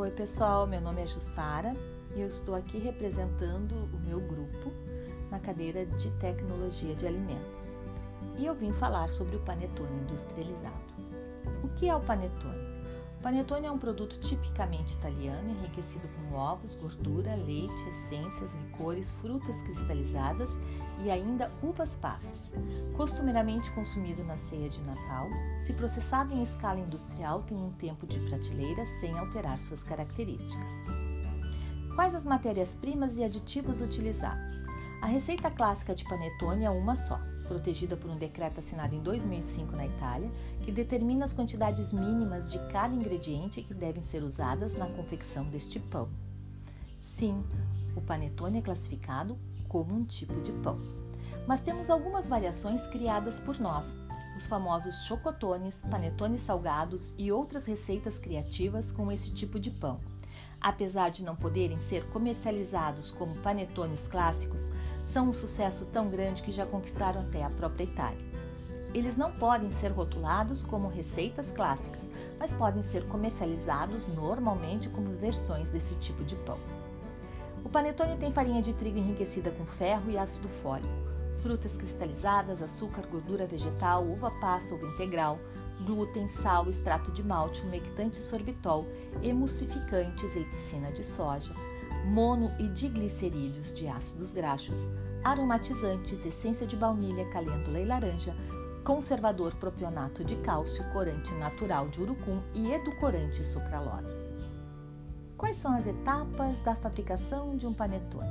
Oi, pessoal, meu nome é Jussara e eu estou aqui representando o meu grupo na cadeira de Tecnologia de Alimentos. E eu vim falar sobre o panetone industrializado. O que é o panetone? Panetone é um produto tipicamente italiano, enriquecido com ovos, gordura, leite, essências, licores, frutas cristalizadas e ainda uvas passas. Costumeiramente consumido na ceia de Natal, se processado em escala industrial, tem um tempo de prateleira sem alterar suas características. Quais as matérias-primas e aditivos utilizados? A receita clássica de panetone é uma só, protegida por um decreto assinado em 2005 na Itália, que determina as quantidades mínimas de cada ingrediente que devem ser usadas na confecção deste pão. Sim, o panetone é classificado como um tipo de pão. Mas temos algumas variações criadas por nós, os famosos chocotones, panetones salgados e outras receitas criativas com esse tipo de pão. Apesar de não poderem ser comercializados como panetones clássicos, são um sucesso tão grande que já conquistaram até a própria Itália. Eles não podem ser rotulados como receitas clássicas, mas podem ser comercializados normalmente como versões desse tipo de pão. O panetone tem farinha de trigo enriquecida com ferro e ácido fólico, frutas cristalizadas, açúcar, gordura vegetal, uva passa, uva integral, glúten, sal, extrato de malte, umectante sorbitol, emulsificantes, eticina de soja, mono e diglicerídeos de ácidos graxos, aromatizantes, essência de baunilha, calêndula e laranja, conservador propionato de cálcio, corante natural de urucum e edulcorante sucralose. Quais são as etapas da fabricação de um panetone?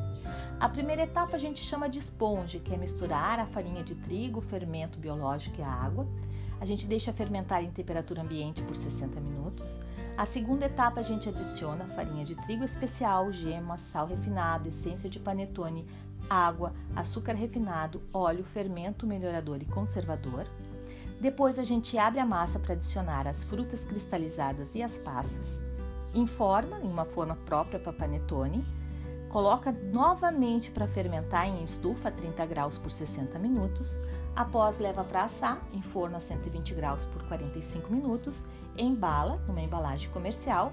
A primeira etapa a gente chama de esponja, que é misturar a farinha de trigo, fermento biológico e a água. A gente deixa fermentar em temperatura ambiente por 60 minutos. A segunda etapa a gente adiciona farinha de trigo especial, gema, sal refinado, essência de panetone, água, açúcar refinado, óleo, fermento melhorador e conservador. Depois a gente abre a massa para adicionar as frutas cristalizadas e as passas. Informa em uma forma própria para panetone. Coloca novamente para fermentar em estufa a 30 graus por 60 minutos. Após leva para assar em forno a 120 graus por 45 minutos embala numa embalagem comercial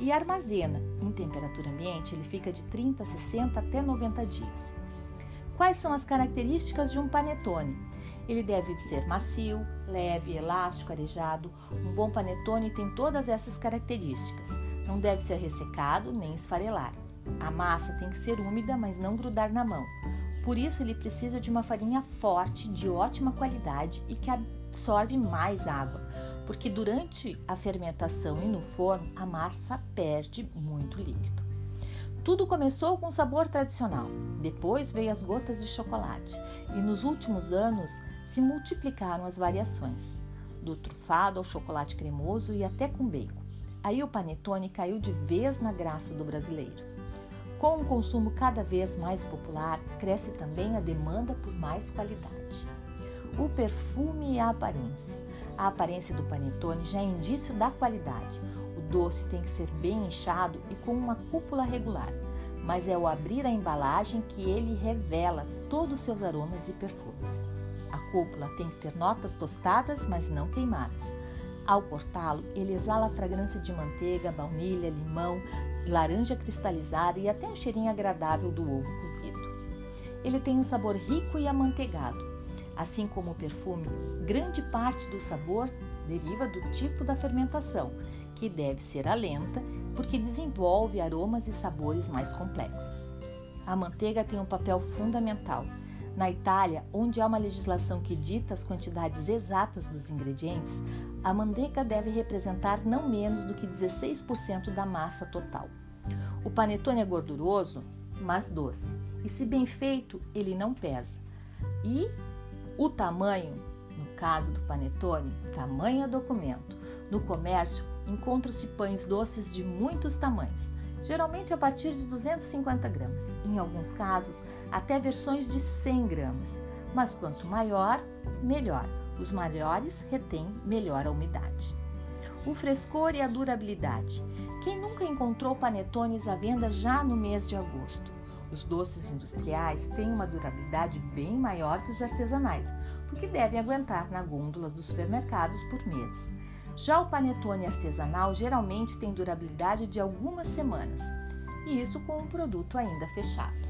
e armazena em temperatura ambiente, ele fica de 30, 60 até 90 dias. Quais são as características de um panetone? Ele deve ser macio, leve, elástico, arejado. Um bom panetone tem todas essas características. Não deve ser ressecado nem esfarelar. A massa tem que ser úmida, mas não grudar na mão. Por isso, ele precisa de uma farinha forte, de ótima qualidade e que absorve mais água, porque durante a fermentação e no forno a massa perde muito líquido. Tudo começou com sabor tradicional, depois veio as gotas de chocolate e nos últimos anos se multiplicaram as variações, do trufado ao chocolate cremoso e até com bacon. Aí o panetone caiu de vez na graça do brasileiro. Com o consumo cada vez mais popular, cresce também a demanda por mais qualidade. O perfume e a aparência. A aparência do panetone já é indício da qualidade. Doce tem que ser bem inchado e com uma cúpula regular, mas é ao abrir a embalagem que ele revela todos os seus aromas e perfumes. A cúpula tem que ter notas tostadas, mas não queimadas. Ao cortá-lo, ele exala a fragrância de manteiga, baunilha, limão, laranja cristalizada e até um cheirinho agradável do ovo cozido. Ele tem um sabor rico e amanteigado, Assim como o perfume, grande parte do sabor deriva do tipo da fermentação, que deve ser a lenta, porque desenvolve aromas e sabores mais complexos. A manteiga tem um papel fundamental. Na Itália, onde há uma legislação que dita as quantidades exatas dos ingredientes, a manteiga deve representar não menos do que 16% da massa total. O panetone é gorduroso, mas doce, e se bem feito, ele não pesa. E o tamanho, no caso do panetone, tamanho é documento. No comércio, encontram-se pães doces de muitos tamanhos, geralmente a partir de 250 gramas, em alguns casos até versões de 100 gramas. Mas quanto maior, melhor. Os maiores retêm melhor a umidade. O frescor e a durabilidade. Quem nunca encontrou panetones à venda já no mês de agosto? Os doces industriais têm uma durabilidade bem maior que os artesanais, porque devem aguentar na gôndola dos supermercados por meses. Já o panetone artesanal geralmente tem durabilidade de algumas semanas, e isso com um produto ainda fechado.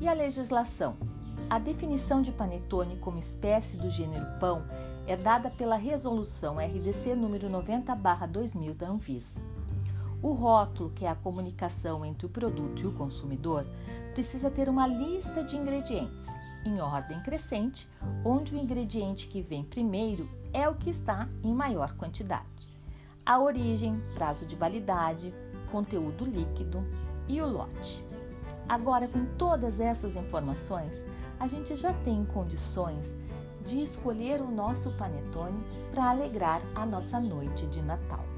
E a legislação? A definição de panetone como espécie do gênero pão é dada pela Resolução RDC número 90/2000 da Anvisa. O rótulo, que é a comunicação entre o produto e o consumidor, precisa ter uma lista de ingredientes, em ordem crescente, onde o ingrediente que vem primeiro é o que está em maior quantidade. A origem, prazo de validade, conteúdo líquido e o lote. Agora, com todas essas informações, a gente já tem condições de escolher o nosso panetone para alegrar a nossa noite de Natal.